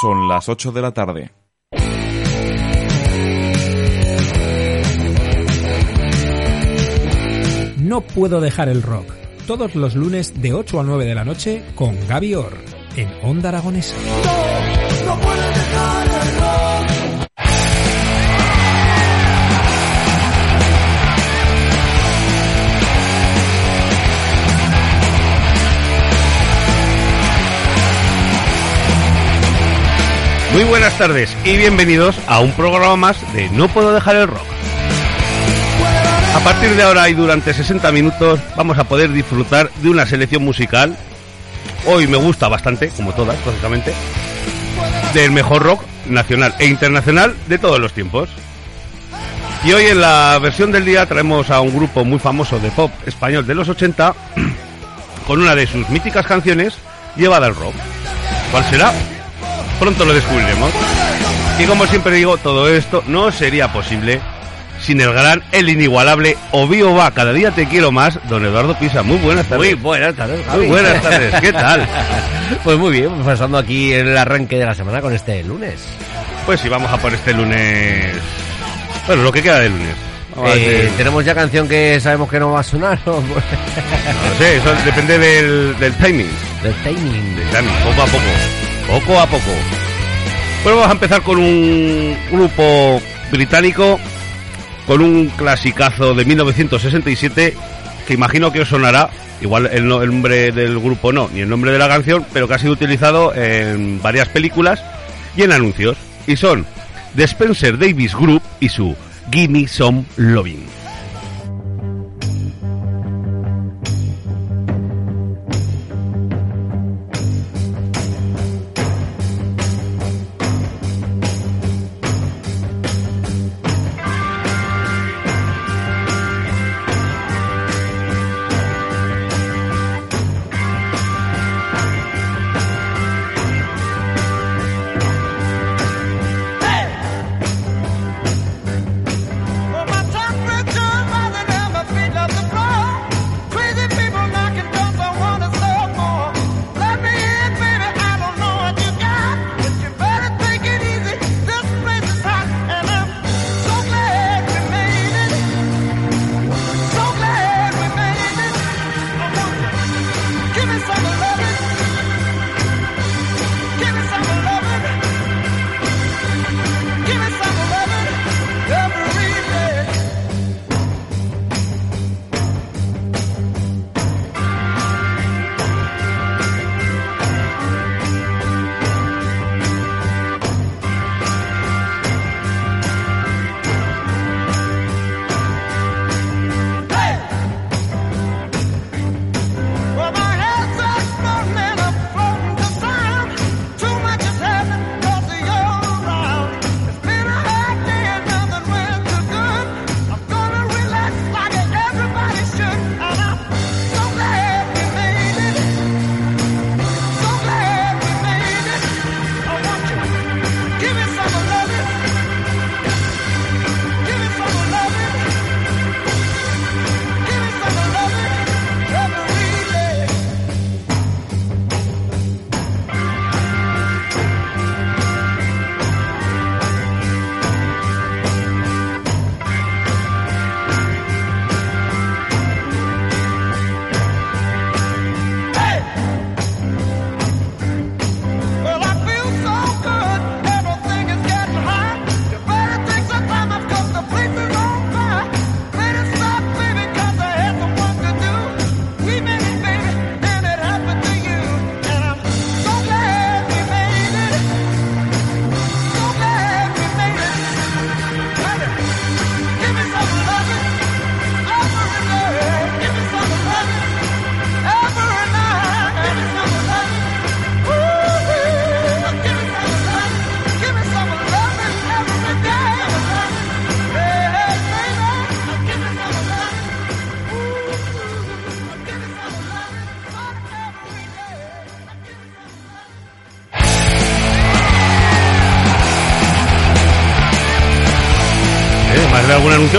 Son las 8 de la tarde. No puedo dejar el rock. Todos los lunes de 8 a 9 de la noche con Gaby Orr en Onda Aragonesa. Muy buenas tardes y bienvenidos a un programa más de No puedo dejar el rock. A partir de ahora y durante 60 minutos vamos a poder disfrutar de una selección musical. Hoy me gusta bastante, como todas, lógicamente, del mejor rock nacional e internacional de todos los tiempos. Y hoy en la versión del día traemos a un grupo muy famoso de pop español de los 80 con una de sus míticas canciones llevada al rock. ¿Cuál será? Pronto lo descubriremos. Y como siempre digo, todo esto no sería posible sin el gran, el inigualable Obvio va, cada día te quiero más, don Eduardo Pisa. Muy buenas tardes. Muy buenas tardes. Muy buenas tardes, ¿qué tal? Pues muy bien, pasando aquí el arranque de la semana con este lunes. Pues sí, vamos a por este lunes. Bueno, lo que queda de lunes. Eh. ¿Tenemos ya canción que sabemos que no va a sonar? No sé, eso depende del, del timing. Del timing. Del timing, poco a poco. Poco a poco. Bueno, vamos a empezar con un grupo británico con un clasicazo de 1967 que imagino que os sonará, igual el, no- el nombre del grupo no, ni el nombre de la canción, pero que ha sido utilizado en varias películas y en anuncios. Y son The Spencer Davis Group y su Gimme Some Loving.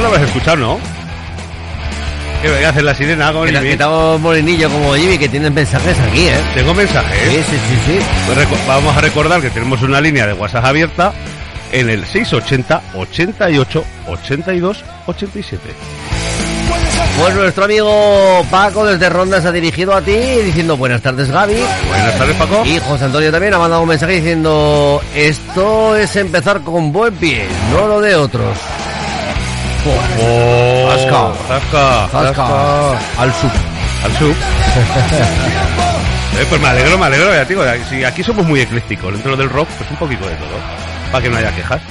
Lo habrás escuchado, ¿no? ¿Qué voy a hacer la sirena con Que te has quitado molinillo como Jimmy, que tienes mensajes aquí, ¿eh? Tengo mensajes. Sí, sí, sí, sí. Pues vamos a recordar que tenemos una línea de WhatsApp abierta en el 680 88 82 87. Pues nuestro amigo Paco desde Ronda se ha dirigido a ti diciendo buenas tardes Gaby. Buenas tardes, Paco. Y José Antonio también ha mandado un mensaje diciendo esto es empezar con buen pie, no lo de otros. Oh, Zasca. zasca, zasca. Al sub. Al sub. Eh, pues me alegro, me alegro, ya te digo, si aquí somos muy eclécticos, dentro del rock, pues un poquito de todo, para que no haya quejas.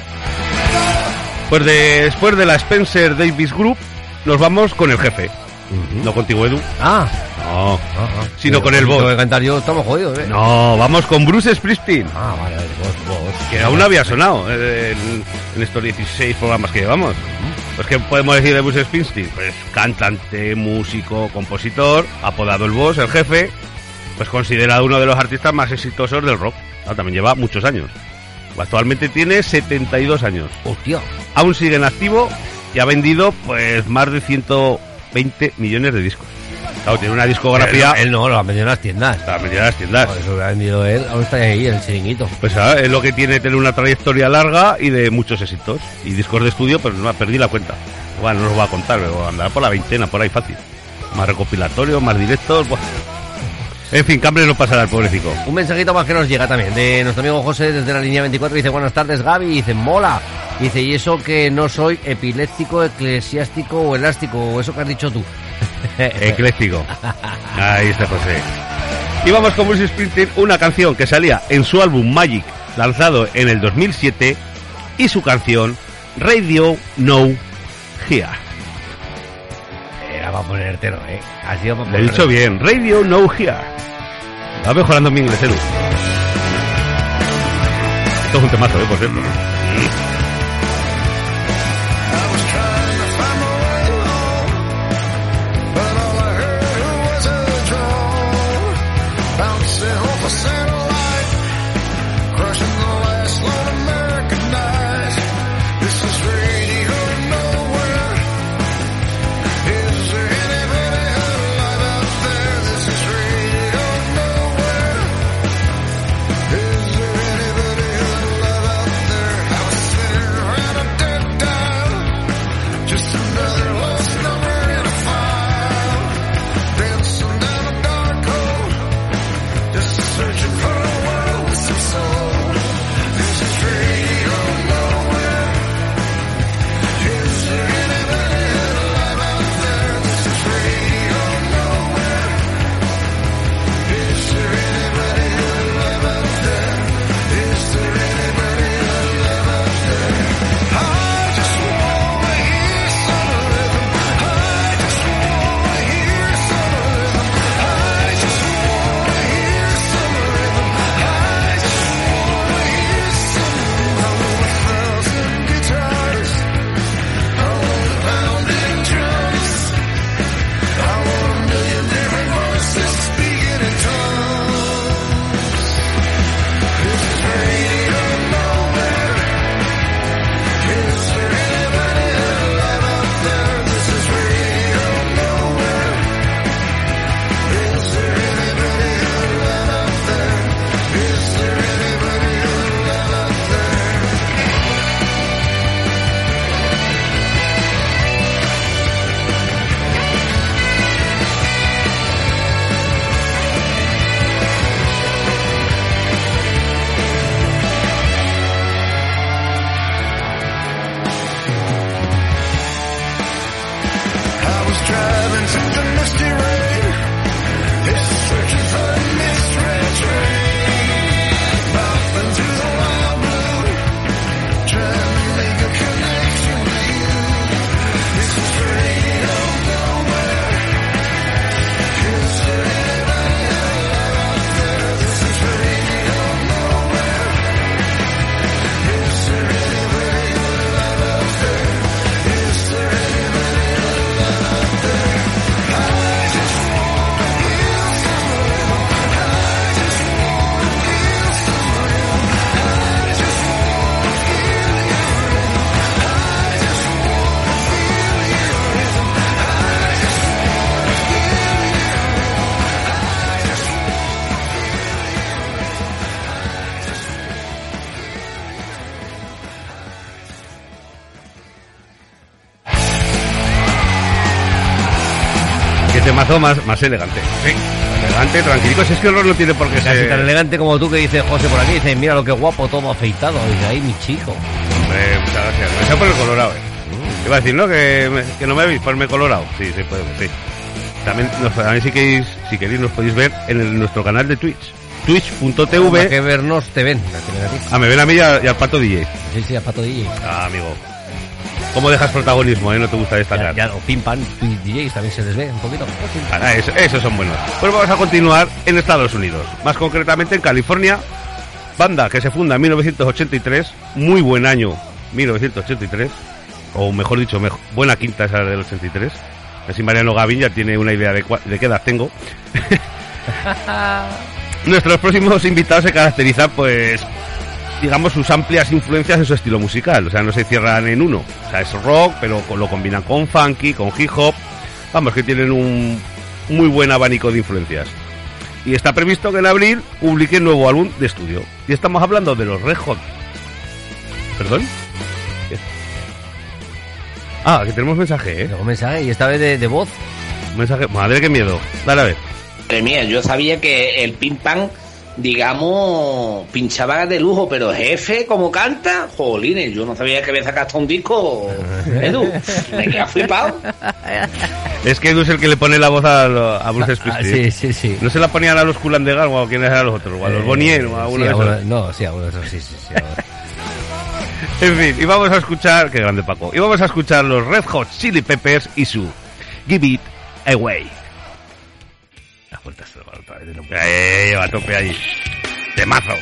Pues de- después de la Spencer Davis Group, nos vamos con el jefe. No contigo, Edu. Ah, No, Ajá. sino con el boss. cantar yo, estamos jodidos, ¿eh? No, vamos con Bruce Springsteen. Ah, vale, vale, vos, vos. Que aún no había sonado eh, en, en estos 16 programas que llevamos. Pues ¿qué podemos decir de Bruce Springsteen? Pues cantante, músico, compositor, apodado el boss, el jefe, pues considerado uno de los artistas más exitosos del rock. Ah, también lleva muchos años. Actualmente tiene 72 años. Hostia. Aún sigue en activo y ha vendido pues más de 120 millones de discos. Claro, tiene una discografía... Él, él no, lo ha vendido en las tiendas. La mayoría de las tiendas. Por eso lo ha vendido él. Aún está ahí, el chiringuito. Pues es lo que tiene tener una trayectoria larga y de muchos éxitos. Y discos de estudio, pues no perdí la cuenta. Bueno, no os voy a contar, pero andará por la veintena, por ahí fácil. Más recopilatorios, más directos. buah. En fin, Cambre no pasará el pobrecito. Un mensajito más que nos llega también de nuestro amigo José desde la línea 24. Dice, buenas tardes Gaby. Dice, mola. Dice, y eso que no soy epiléptico, eclesiástico o elástico, o eso que has dicho tú. Ecléctico. Ahí está José. Y vamos con Bruce Springsteen, una canción que salía en su álbum Magic, lanzado en el 2007, y su canción Radio No Here. Para ponértelo, ¿eh? Ha sido para Lo he dicho bien, Radio No Here. Va mejorando mi inglés, Edu. Esto es un temazo, ¿eh? Por cierto. Más, más elegante. Sí, elegante, tranquilo. Si es que el no tiene por qué Casi ser... tan elegante como tú que dice José por aquí. Dice, mira lo que guapo, todo afeitado. Dice, ahí mi chico. Hombre, muchas gracias. Me por el colorado, eh. Iba a decir, ¿no? Que, me- que no me veis ponerme colorado. Sí, sí, puede, sí. También, nos, también si queréis, si queréis nos podéis ver en el- nuestro canal de Twitch. Twitch.tv. que vernos te ven. te. Ah, me ven a mí y, a- y al pato DJ. Sí, sí, a Pato DJ. Ah, amigo. ¿Cómo dejas protagonismo, eh? No te gusta Ya, destacar. ya, o Pim Pam DJs también se les ve un poquito. Ah, eso- esos son buenos. Pues vamos a continuar en Estados Unidos, más concretamente en California. Banda que se funda en 1983, muy buen año 1983, o mejor dicho, mejo- buena quinta esa del 83. Así Mariano Gavín ya tiene una idea de, cua- de qué edad tengo. Nuestros próximos invitados se caracterizan, pues, digamos, sus amplias influencias en su estilo musical. O sea, no se cierran en uno. O sea, es rock, pero lo combinan con funky, con hip hop. Vamos, que tienen un muy buen abanico de influencias. Y está previsto que en abril publiquen nuevo álbum de estudio. Y estamos hablando de los Red Hot. ¿Perdón? Ah, que tenemos mensaje, ¿eh? Luego mensaje y esta vez de, de voz. Mensaje. Madre, qué miedo. Dale a ver. Madre mía, yo sabía que el pam, digamos, pinchaba de lujo, pero jefe, como canta, jolines, yo no sabía que había sacado hasta un disco, Edu, me quedé flipado. Es que Edu es el que le pone la voz a, lo- a Bruce Ah, Springsteen. sí, sí, sí. No se la ponían a los Cool and the Gang o a quiénes eran los otros, o a los Eh, Bonnier o a uno sí, de esos. No, sí, a uno de esos, sí, sí, sí. En fin, y vamos a escuchar, qué grande Paco, y vamos a escuchar los Red Hot Chili Peppers y su Give It Away. Lo- Eh, va a tope ahí. De mazo.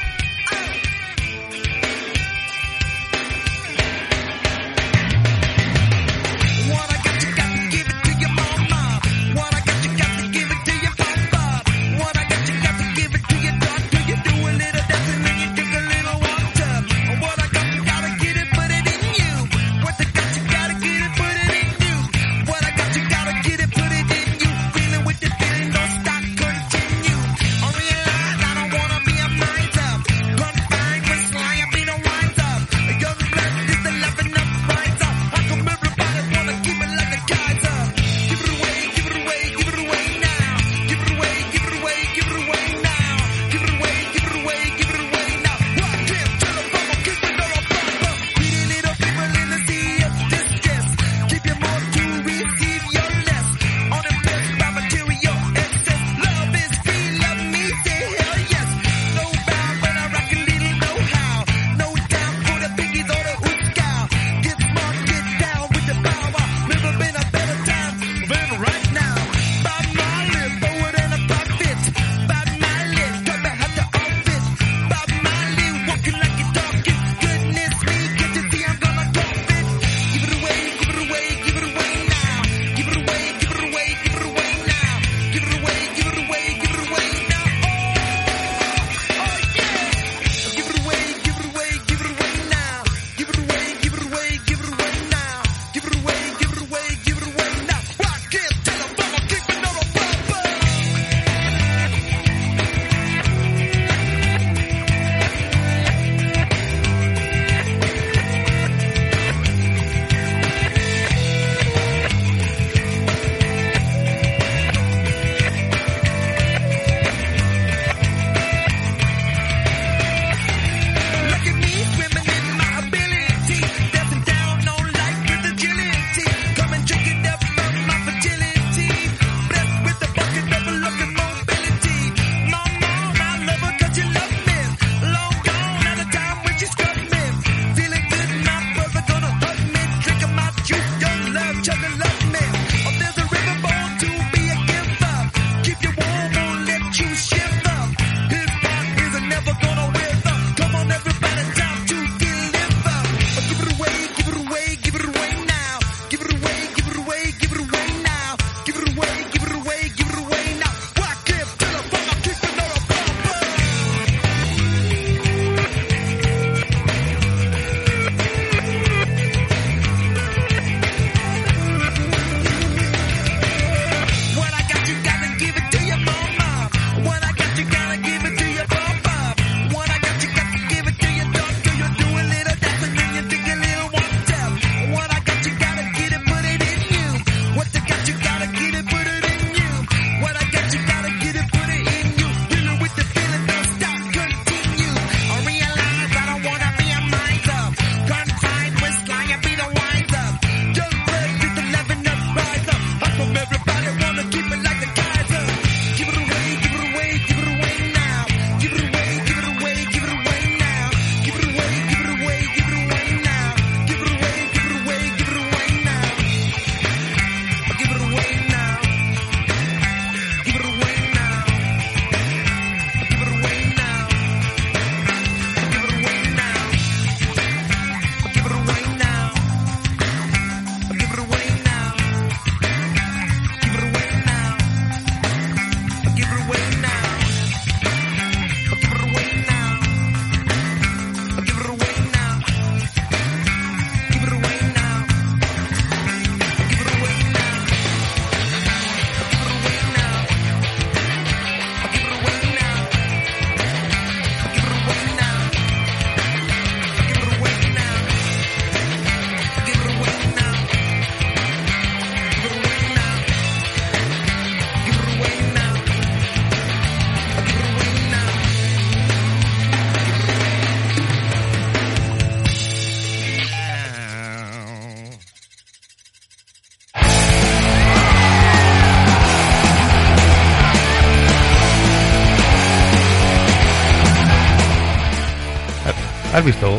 ¿Has visto?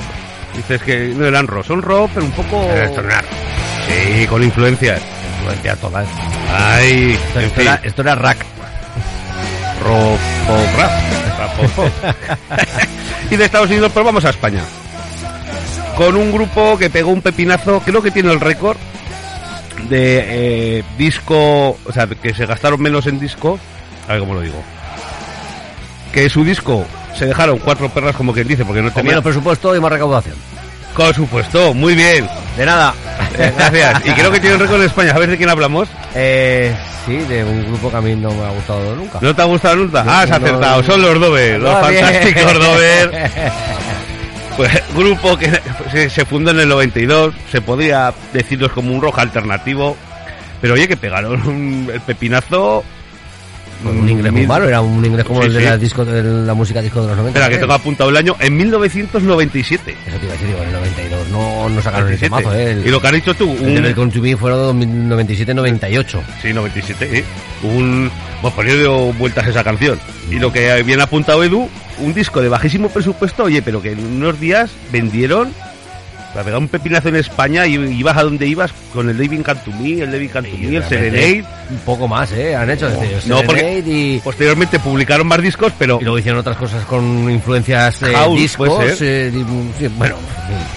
Dices que no eran rock, son rock, pero un poco... Sí, con influencias. Influencia total. Ay, Esto, en esto fin, era, esto era rack. rock, rap, rap, y de Estados Unidos, pues vamos a España. Con un grupo que pegó un pepinazo, creo que tiene el récord de eh, disco, o sea, que se gastaron menos en disco. A ver cómo lo digo. Que su disco se dejaron cuatro perras, como quien dice, porque no Con tenía. menos presupuesto y más recaudación. Por supuesto, muy bien. De nada. Eh, gracias. Y creo que tiene un récord en España. A ver de quién hablamos. Eh, sí, de un grupo que a mí no me ha gustado nunca. ¿No te ha gustado nunca? Ah, has no, acertado. no. Son los Dover, los fantásticos Dover. Pues grupo que se, se fundó en el 92, se podía decirlos como un rock alternativo, pero oye que pegaron un- el pepinazo. Un inglés muy malo, era un inglés como Sí, el de sí. la, disco, de la música disco de los 90. Espera, que tengo apuntado el año, en 1997. Eso te iba a decir, digo, en el 92 no, no sacaron ese 97. mazo, ¿eh? El, Y lo que has dicho tú, el de un, Con to Me fueron 97-98. Sí, 97, ¿eh? Un... Pues por ello dio vueltas a esa canción. Y lo que bien apuntado Edu, un disco de bajísimo presupuesto, oye, pero que en unos días vendieron... Pegar un pepinazo en España y ibas a donde ibas con el David Cantumí, el David Cantumí, el Serenade. Un poco más, ¿eh? Han hecho. es decir, No, porque- y, Posteriormente publicaron más discos, pero y luego hicieron otras cosas con influencias House, discos. eh, sí, bueno,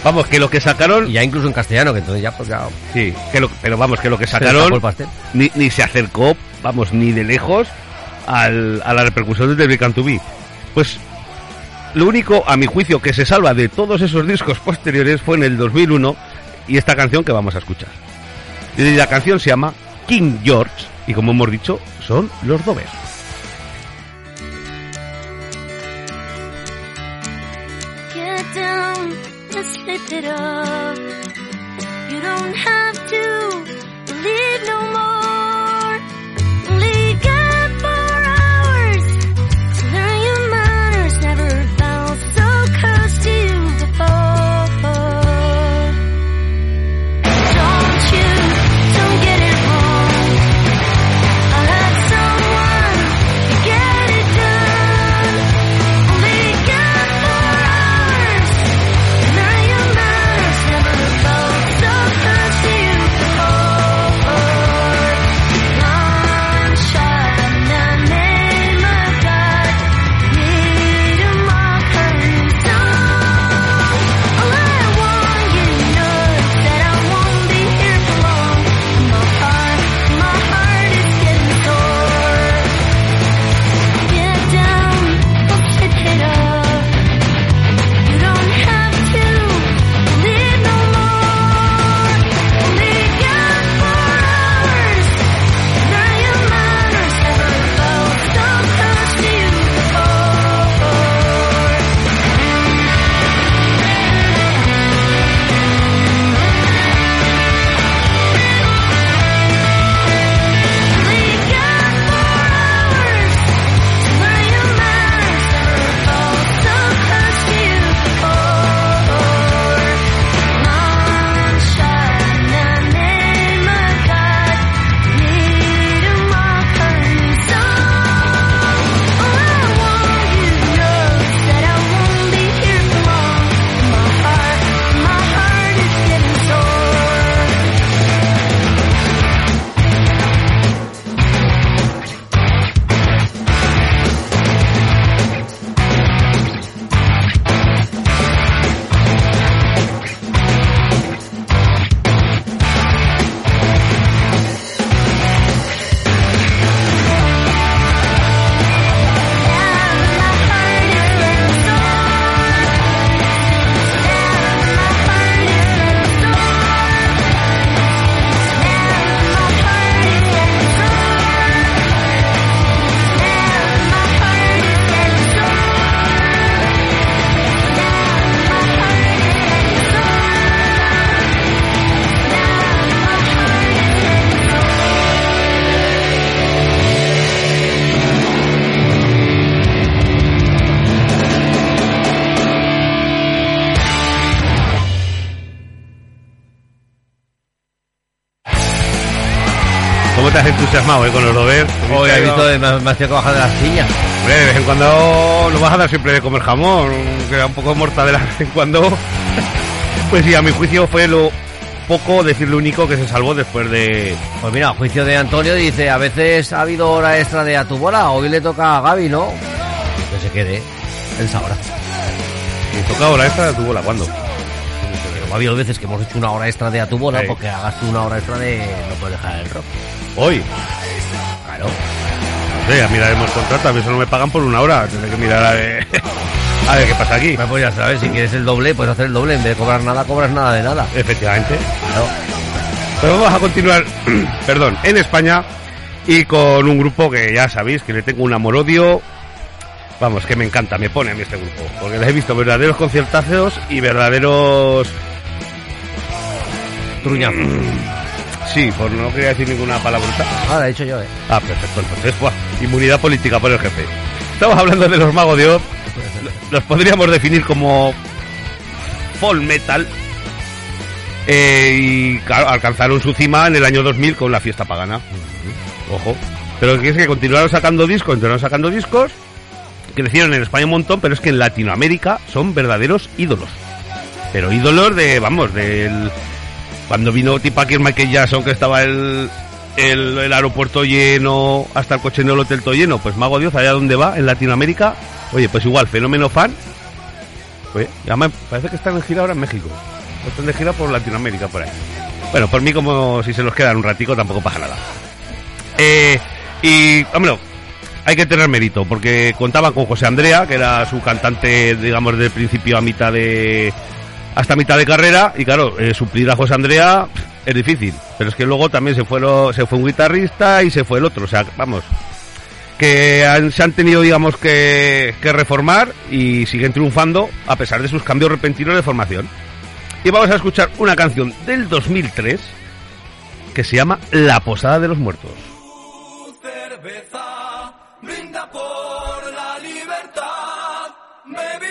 vamos, que lo que sacaron... y ya incluso en castellano, que entonces ya, pues ya. Sí, que lo- pero vamos, que lo que sacaron ni, ni se acercó, vamos, ni de lejos al, a la repercusión de David Cantubi. Pues lo único, a mi juicio, que se salva de todos esos discos posteriores fue en el 2001 y esta canción que vamos a escuchar. La canción se llama King George y como hemos dicho, son los Dovers. Entusiasmado eh, con los Robert? Hoy he visto, de- me, me hacía bajar de la silla. Hombre, de vez en cuando no vas a dar siempre de comer jamón, que da un poco de mortadela de vez en cuando. Pues sí, a mi juicio fue lo poco, decir lo único que se salvó después de... Pues mira, a juicio de Antonio dice, a veces ha habido hora extra de a tu bola, hoy le toca a Gaby, ¿no? Que se quede, él sabrá. ¿Y toca hora esta de tu bola? ¿Cuándo? Ha habido veces que hemos hecho una hora extra de a tu bola Sí. porque hagas tú una hora extra de no puedes dejar el rock. Hoy. Sé, ya miraremos contrato, a mí eso no me pagan por una hora, tendré que mirar a ver, a ver qué pasa aquí. Me pues ya sabes, si quieres el doble, puedes hacer el doble. En vez de cobrar nada, cobras nada de nada. Efectivamente. Claro. Pero vamos a continuar, perdón, en España y con un grupo que ya sabéis que le tengo un amor-odio. Vamos, que me encanta, me pone a mí este grupo. Porque les he visto verdaderos conciertazos y verdaderos... Truñazo. Sí, por no quería decir ninguna palabrota. Ah, lo he dicho yo, eh. Ah, perfecto, entonces, buah, inmunidad política por el jefe. Estamos hablando de los magos de Oz. Los podríamos definir como folk metal. Eh, y claro, alcanzaron su cima en el año 2000 con la fiesta pagana. Ojo. Pero que es que continuaron sacando discos, continuaron sacando discos. Crecieron en España un montón, pero es que en Latinoamérica son verdaderos ídolos. Pero ídolos de, vamos, del... Cuando vino el Michael Jackson, que estaba el, el, aeropuerto lleno, hasta el coche en el hotel todo lleno, pues Mago Dios, allá donde va, en Latinoamérica, oye, pues igual, fenómeno fan. Oye, además parece que están en gira ahora en México. Están de gira por Latinoamérica, por ahí. Bueno, por mí como si se los quedan un ratico tampoco pasa nada. Eh, y, hombre, hay que tener mérito, porque contaban con José Andrea, que era su cantante, digamos, del principio a mitad de... hasta mitad de carrera, y claro, eh, suplir a José Andrea es difícil, pero es que luego también se fue, un guitarrista y se fue el otro, o sea, vamos, que se han tenido, digamos, que, reformar y siguen triunfando a pesar de sus cambios repentinos de formación. Y vamos a escuchar una canción del 2003 que se llama La Posada de los Muertos. cerveza, brinda por la libertad. Vente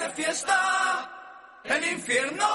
de fiesta. El infierno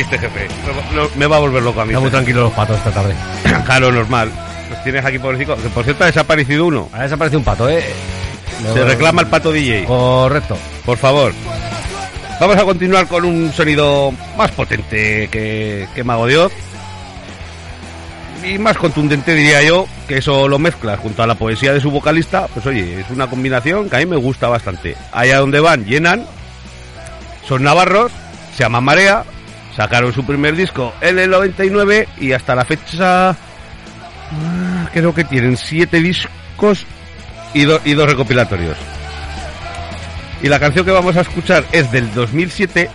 Este jefe. Me va- no- me va a volver loco a mí. Está muy este tranquilo los patos esta tarde. Claro, normal. Los tienes aquí pobrecito. Que por cierto ha desaparecido uno. Ha desaparecido un pato, ¿eh? Se reclama el pato DJ. Correcto. Por favor. Vamos a continuar con un sonido más potente que, que Mago de Oz. Y más contundente diría yo, que eso lo mezclas junto a la poesía de su vocalista, pues oye, es una combinación que a mí me gusta bastante. Allá donde van, llenan, son navarros, se llama Marea, sacaron su primer disco en el 99 y hasta la fecha ah, creo que tienen siete discos y, do- y dos recopilatorios. Y la canción que vamos a escuchar es del 2007,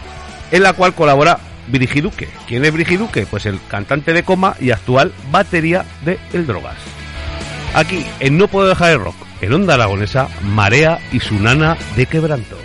en la cual colabora Brigiduque. ¿Quién es Brigiduque? Pues el cantante de coma y actual batería de El Drogas. Aquí, en No Puedo Dejar el Rock, en Onda Aragonesa, Marea y su nana de quebranto.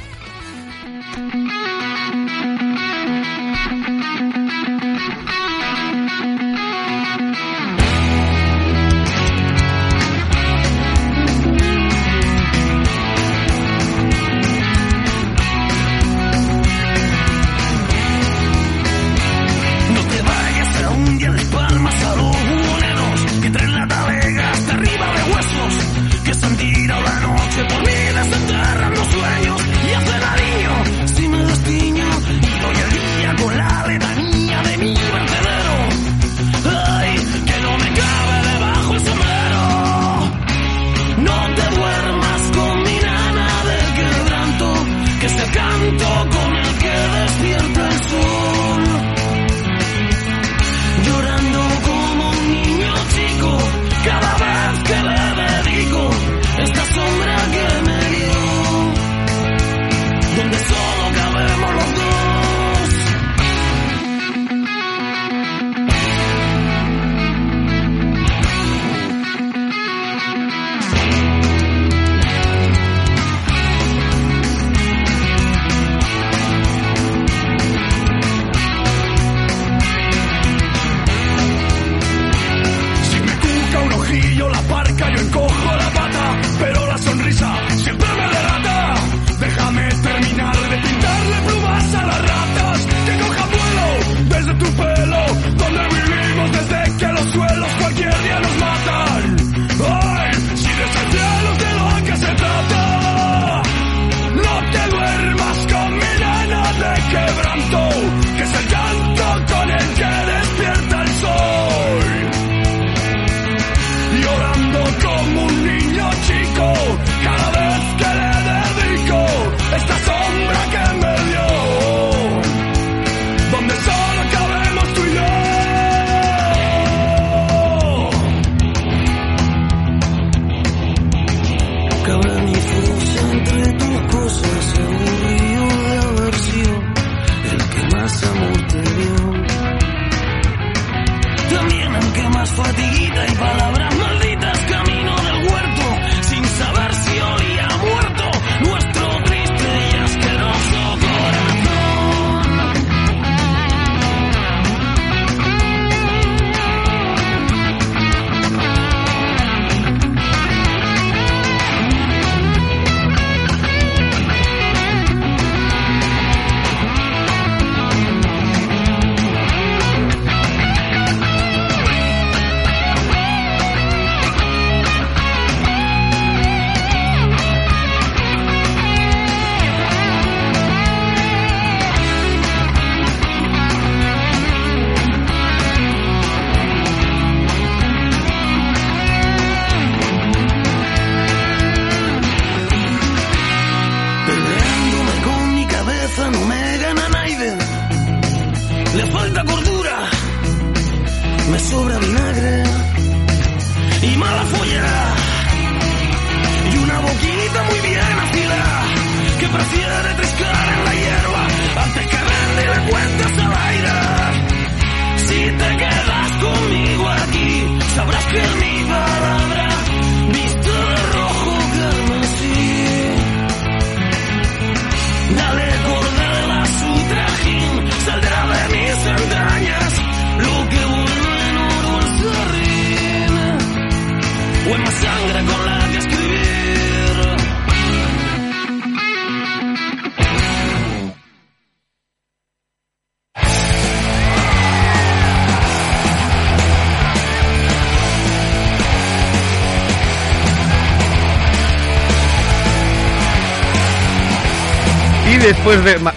Después de... No,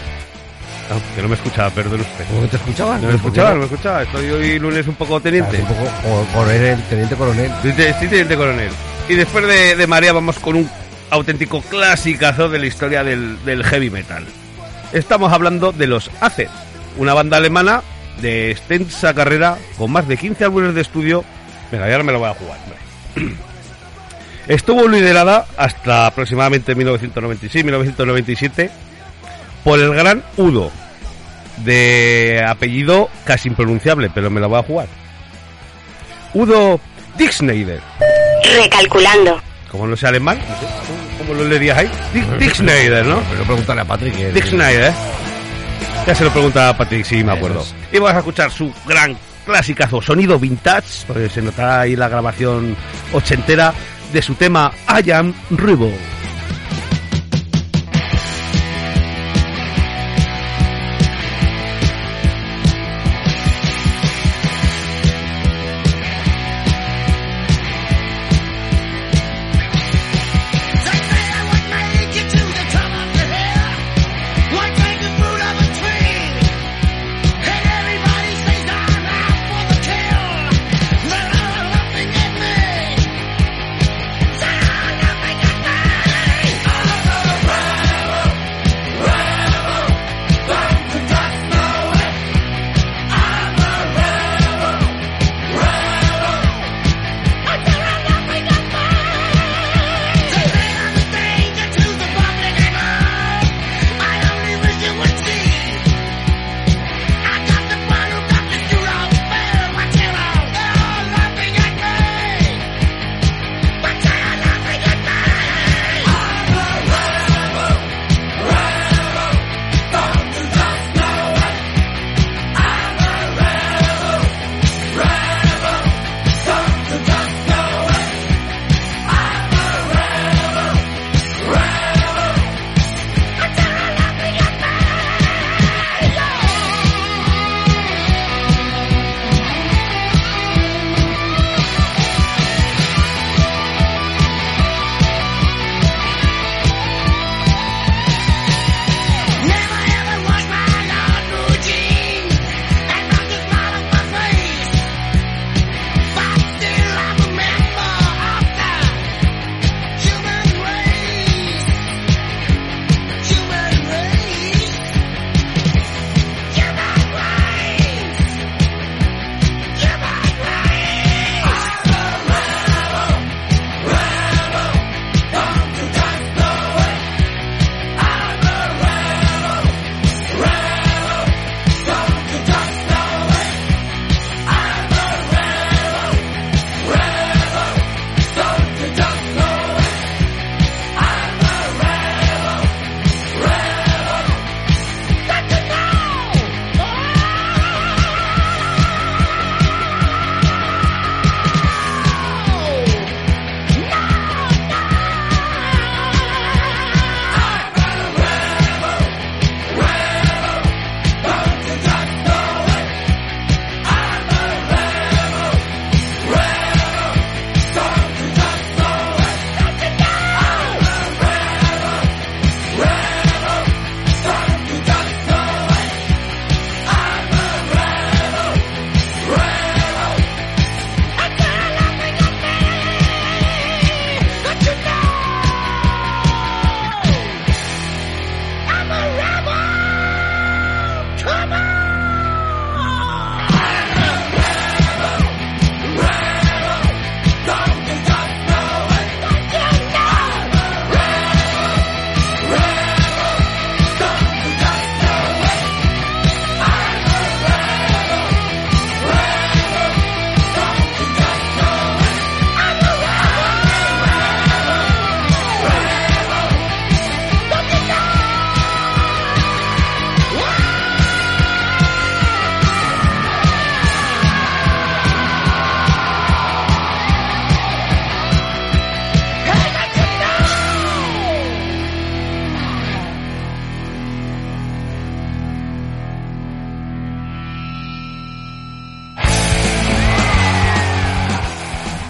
que no me escuchaba, perdón usted. ¿Cómo que te escuchaban? No me escuchaba, no me escuchaba. Estoy hoy lunes un poco teniente. Un poco co- coronel, teniente coronel. Sí, teniente coronel. Y después de, de María vamos con un auténtico clasicazo de la historia del, del heavy metal. Estamos hablando de los Acer, una banda alemana de extensa carrera con más de 15 álbumes de estudio. Venga, ya ahora me lo voy a jugar. venga. Estuvo liderada hasta aproximadamente 1996-1997 por el gran Udo, de apellido casi impronunciable, pero me lo voy a jugar. Udo Dixneider. Recalculando. Como no sé alemán, no sé, ¿cómo lo leerías ahí? Schneider, ¿no? Pero pregúntale a Patrick. que- Dick Schneider. Ya se lo pregunta a Patrick, sí, me acuerdo. Y vamos a escuchar su gran clásicazo, sonido vintage, porque se nota ahí la grabación ochentera de su tema I Am Rebel.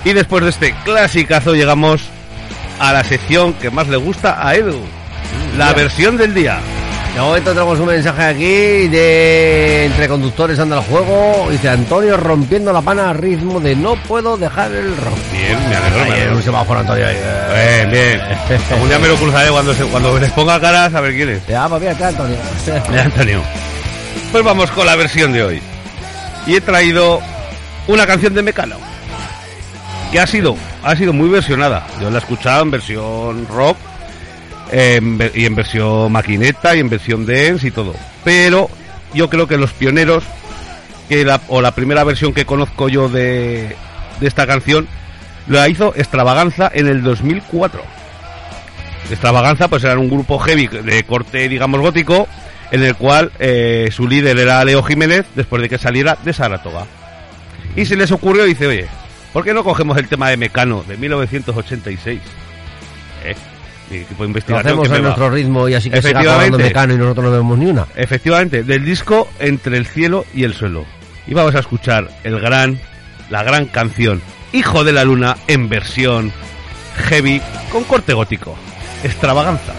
Y después de este clasicazo llegamos a la sección que más le gusta a Edu. La versión del día. De momento tenemos un mensaje aquí de entre conductores anda el juego. Dice Antonio rompiendo la pana a ritmo de no puedo dejar el rock. Bien, me alegro, me Ahí, alegro. un semáforo, Antonio. ahí. Bien, bien. Algún día me lo cruzaré cuando, se, cuando les ponga caras a ver quién es. Ya, pues mira, Antonio. Ya, Antonio. Pues vamos con la versión de hoy. Y he traído una canción de Mecano. Que ha sido, ha sido muy versionada. Yo la he escuchado en versión rock. y en versión maquineta y en versión dance y todo. Pero yo creo que los pioneros, que la, o la primera versión que conozco yo de, esta canción, la hizo Extravaganza en el 2004. Extravaganza pues eran un grupo heavy de corte digamos gótico en el cual eh, su líder era Leo Jiménez después de que saliera de Saratoga. Y se les ocurrió dice, oye, ¿por qué no cogemos el tema de Mecano de 1986? ¿Eh? Mi equipo de Lo investigación hacemos que a va. nuestro ritmo y así que siga acabando Mecano y nosotros no vemos ni una. Efectivamente, del disco Entre el cielo y el suelo. Y vamos a escuchar el gran, la gran canción Hijo de la Luna en versión heavy con corte gótico. Extravaganza.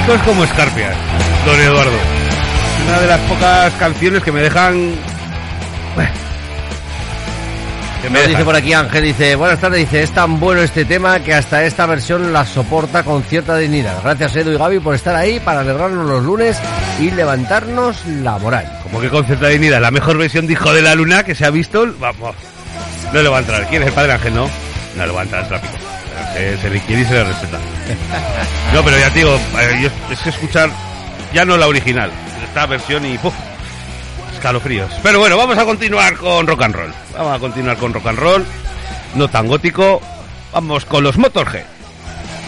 Pelicos como escarpias, don Eduardo. Una de las pocas canciones que me dejan... Que me dice por aquí Ángel, dice, buenas tardes, dice, es tan bueno este tema que hasta esta versión la soporta con cierta dignidad. Gracias Edu y Gaby por estar ahí para alegrarnos los lunes y levantarnos la moral. Como que con cierta dignidad, la mejor versión de Hijo de la Luna que se ha visto, vamos, no le va a entrar. ¿Quién es el Padre Ángel? No, no le va a entrar rápido. Se, se le quiere y se le respeta. No, pero ya te digo, eh, es que escuchar ya no la original, esta versión y ¡puf! escalofríos. Pero bueno, vamos a continuar con rock and roll. Vamos a continuar con rock and roll, no tan gótico. Vamos con los Motorhead,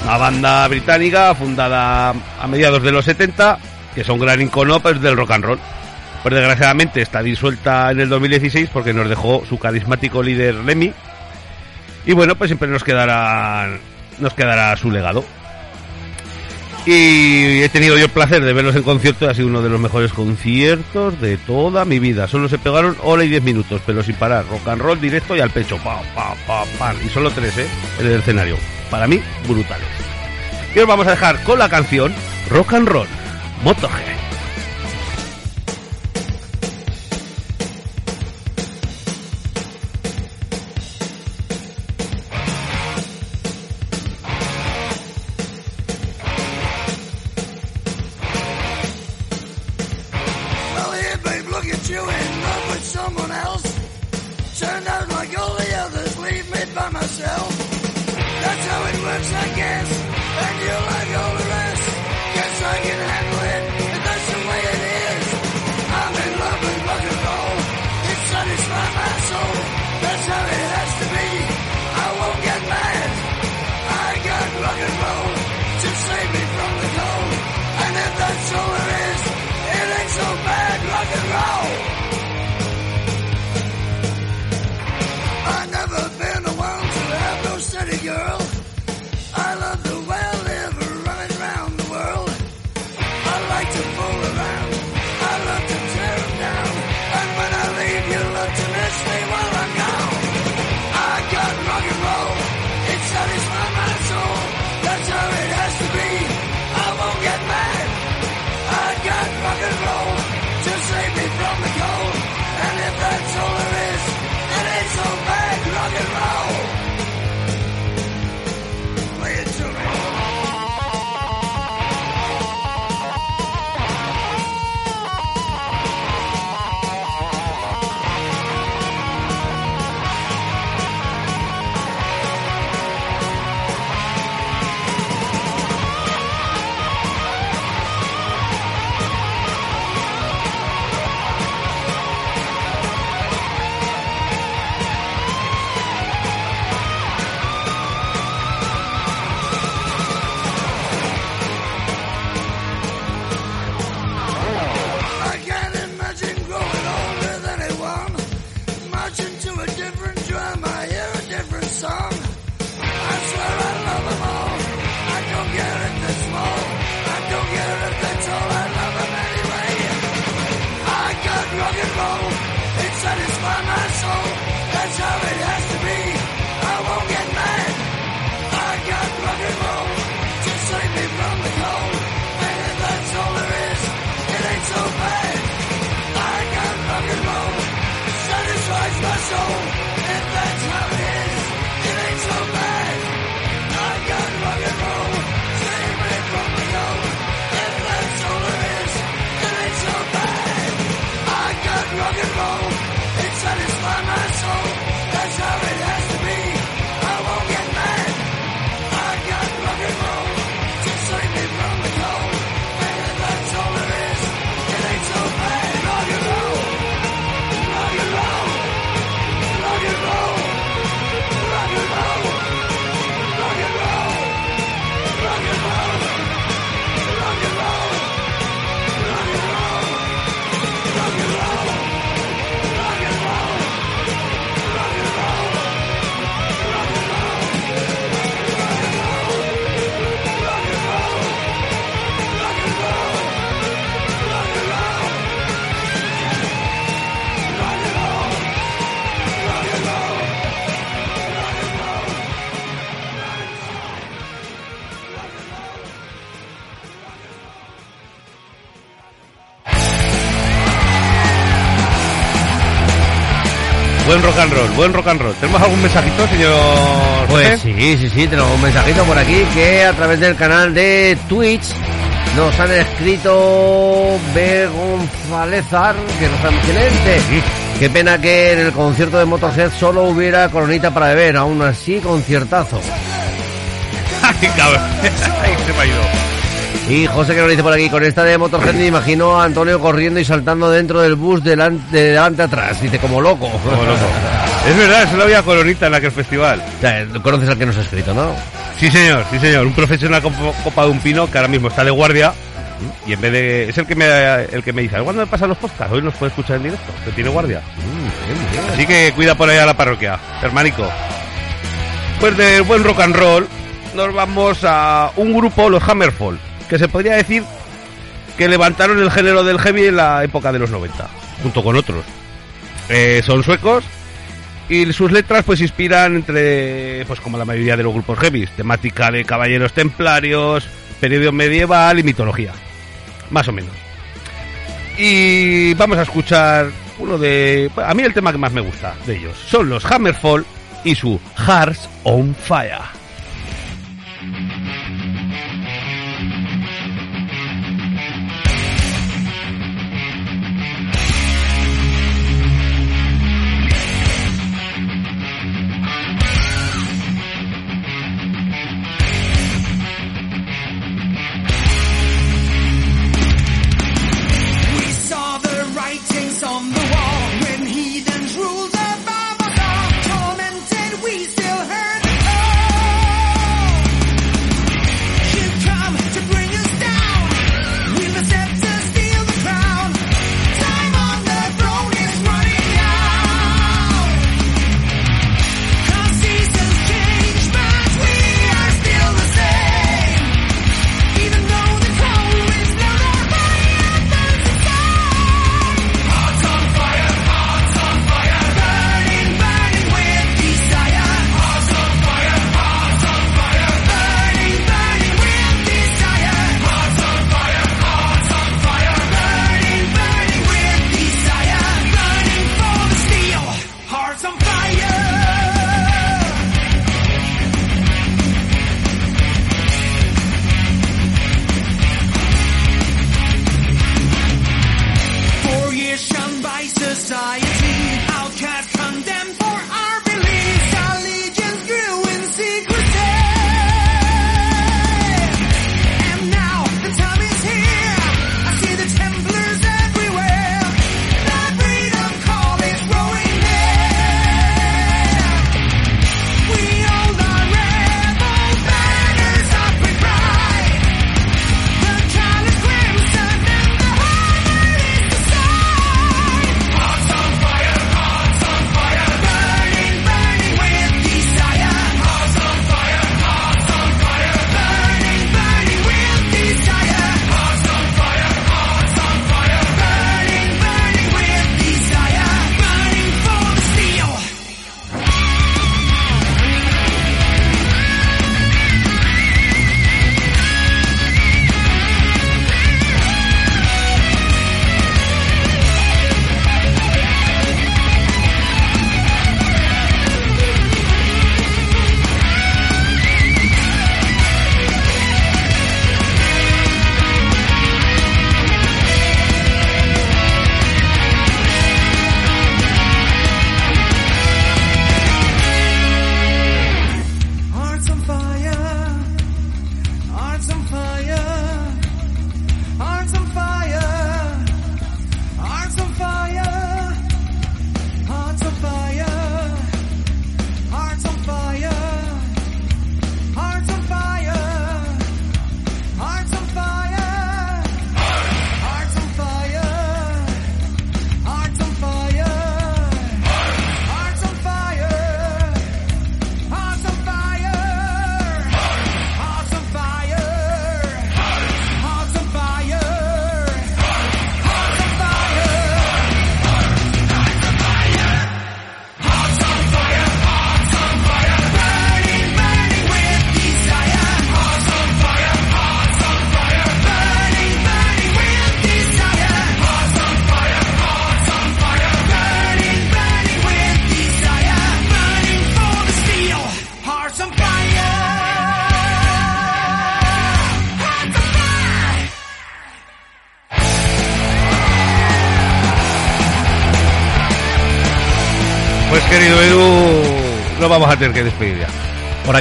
una banda británica fundada a mediados de los 70, que son gran icono pues, del rock and roll. Pues desgraciadamente está disuelta en el 2016 porque nos dejó su carismático líder Lemmy. Y bueno, pues siempre nos quedará nos quedará su legado. Y he tenido yo el placer de verlos en concierto, ha sido uno de los mejores conciertos de toda mi vida. Solo se pegaron hora y diez minutos, pero sin parar. Rock and roll directo y al pecho. Pa, pa, pa, pa. Y solo tres, ¿eh? En el escenario. Para mí, brutales. Y os vamos a dejar con la canción Rock and Roll, Motorhead. It soul. It satisfies my soul. Buen rock and roll, buen rock and roll. ¿Tenemos algún mensajito, señor? Pues sí, sí, sí, tenemos un mensajito por aquí que a través del canal de Twitch nos han escrito B. Gonzálezar, que no sabemos quién es. Qué pena que en el concierto de Motorhead solo hubiera coronita para beber, aún así conciertazo. Ay, cabrón. Ay, se me ha ido. Y José que nos dice por aquí, con esta de Motorhead me imagino a Antonio corriendo y saltando dentro del bus delante, de delante atrás, dice como loco. Como loco. Es verdad, solo había coronita en aquel festival. O sea, conoces al que nos ha escrito, ¿no? Sí, señor, sí, señor. Un profesional con copa de un pino que ahora mismo está de guardia. Y en vez de. Es el que me, el que me dice, ¿cuándo me pasan los podcasts? Hoy nos puede escuchar en directo, que tiene guardia. Así que cuida por ahí a la parroquia, hermanico. Pues del buen rock and roll, nos vamos a un grupo, los Hammerfall, que se podría decir que levantaron el género del heavy en la época de los 90, junto con otros. Eh, son suecos y sus letras pues inspiran entre, pues como la mayoría de los grupos heavy, temática de caballeros templarios, periodo medieval y mitología. Más o menos. Y vamos a escuchar uno de... A mí el tema que más me gusta de ellos son los Hammerfall y su Hearts on Fire.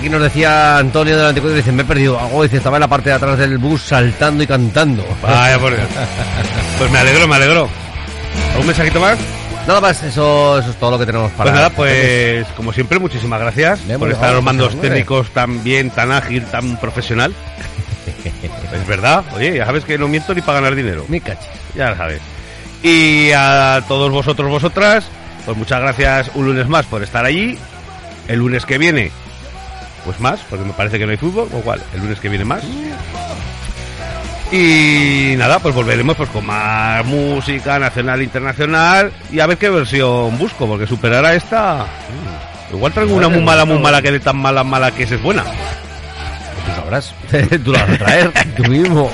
Aquí nos decía Antonio del Anticuario, dice, me he perdido algo, dice, estaba en la parte de atrás del bus saltando y cantando. Vaya por Dios. Pues me alegro, me alegro. ¿Algún mensajito más? Nada más, eso, eso es todo lo que tenemos para... Pues nada, pues como siempre, muchísimas gracias Bien, por estar los mandos técnicos tan bien, tan ágil, tan profesional. Es verdad, oye, ya sabes que no miento ni para ganar dinero. Mi cachis. Ya lo sabes. Y a todos vosotros, vosotras, pues muchas gracias un lunes más por estar allí. El lunes que viene, pues más, porque me parece que no hay fútbol, o igual, el lunes que viene más. Y nada, pues volveremos pues con más música nacional e internacional y a ver qué versión busco, porque superar a esta... mm, Igual traigo una muy mala, muy mala que de tan mala, mala que esa es buena. Tú sabrás. Tú la vas a traer, tú mismo.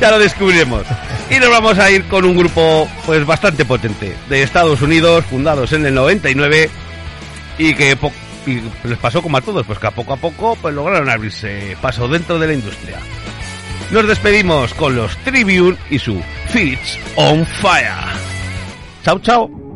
ya lo descubriremos. Y nos vamos a ir con un grupo pues bastante potente de Estados Unidos, fundados en el 99 y que y les pasó como a todos, pues que a poco a poco pues lograron abrirse paso dentro de la industria. Nos despedimos con los Tribune y su Feeds on Fire. Chao, chao.